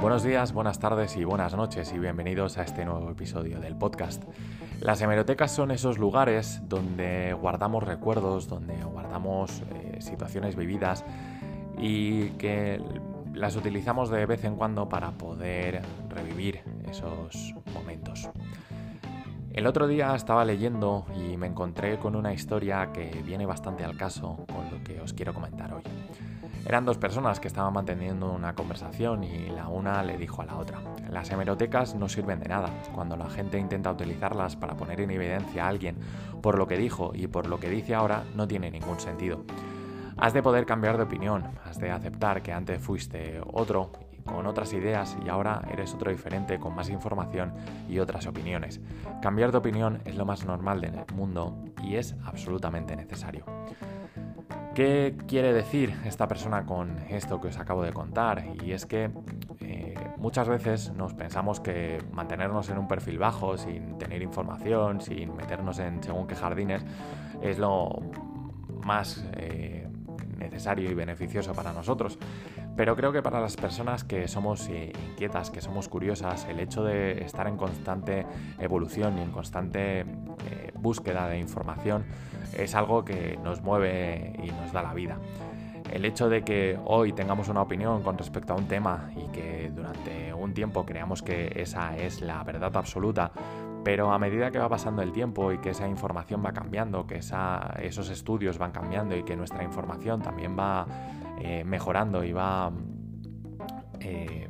Buenos días, buenas tardes y buenas noches y bienvenidos a este nuevo episodio del podcast. Las hemerotecas son esos lugares donde guardamos recuerdos, donde guardamos eh, situaciones vividas y que las utilizamos de vez en cuando para poder revivir esos momentos. El otro día estaba leyendo y me encontré con una historia que viene bastante al caso con lo que os quiero comentar hoy. Eran dos personas que estaban manteniendo una conversación y la una le dijo a la otra, las hemerotecas no sirven de nada cuando la gente intenta utilizarlas para poner en evidencia a alguien por lo que dijo y por lo que dice ahora no tiene ningún sentido. Has de poder cambiar de opinión, has de aceptar que antes fuiste otro con otras ideas y ahora eres otro diferente con más información y otras opiniones. Cambiar de opinión es lo más normal del mundo y es absolutamente necesario. ¿Qué quiere decir esta persona con esto que os acabo de contar? Y es que eh, muchas veces nos pensamos que mantenernos en un perfil bajo, sin tener información, sin meternos en según qué jardines, es lo más eh, necesario y beneficioso para nosotros. Pero creo que para las personas que somos eh, inquietas, que somos curiosas, el hecho de estar en constante evolución y en constante búsqueda de información es algo que nos mueve y nos da la vida. El hecho de que hoy tengamos una opinión con respecto a un tema y que durante un tiempo creamos que esa es la verdad absoluta, pero a medida que va pasando el tiempo y que esa información va cambiando, que esos estudios van cambiando y que nuestra información también va eh, mejorando y va eh,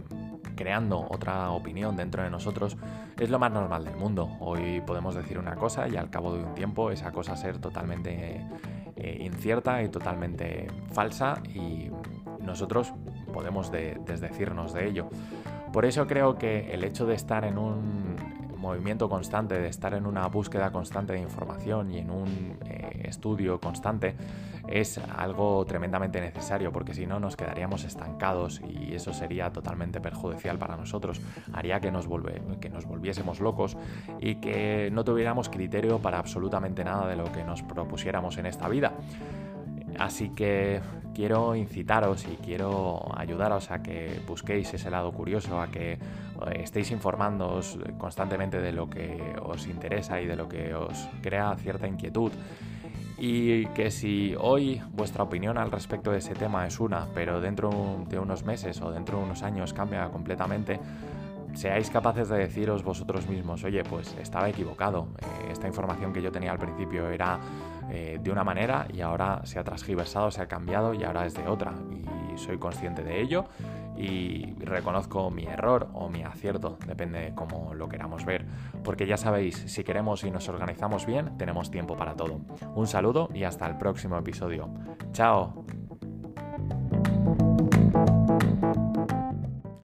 creando otra opinión dentro de nosotros, es lo más normal del mundo. Hoy podemos decir una cosa y al cabo de un tiempo esa cosa ser totalmente eh, incierta y totalmente falsa y nosotros podemos desdecirnos de ello. Por eso creo que el hecho de estar en un movimiento constante, de estar en una búsqueda constante de información y en un eh, estudio constante, es algo tremendamente necesario porque si no nos quedaríamos estancados y eso sería totalmente perjudicial para nosotros. Haría que nos, que nos volviésemos locos y que no tuviéramos criterio para absolutamente nada de lo que nos propusiéramos en esta vida. Así que quiero incitaros y quiero ayudaros a que busquéis ese lado curioso, a que eh, estéis informándoos constantemente de lo que os interesa y de lo que os crea cierta inquietud. Y que si hoy vuestra opinión al respecto de ese tema es una, pero dentro de unos meses o dentro de unos años cambia completamente, seáis capaces de deciros vosotros mismos, oye, pues estaba equivocado, eh, esta información que yo tenía al principio era eh, de una manera y ahora se ha transgiversado, se ha cambiado y ahora es de otra. Y soy consciente de ello y reconozco mi error o mi acierto, depende de cómo lo queramos ver. Porque ya sabéis, si queremos y nos organizamos bien, tenemos tiempo para todo. Un saludo y hasta el próximo episodio. Chao.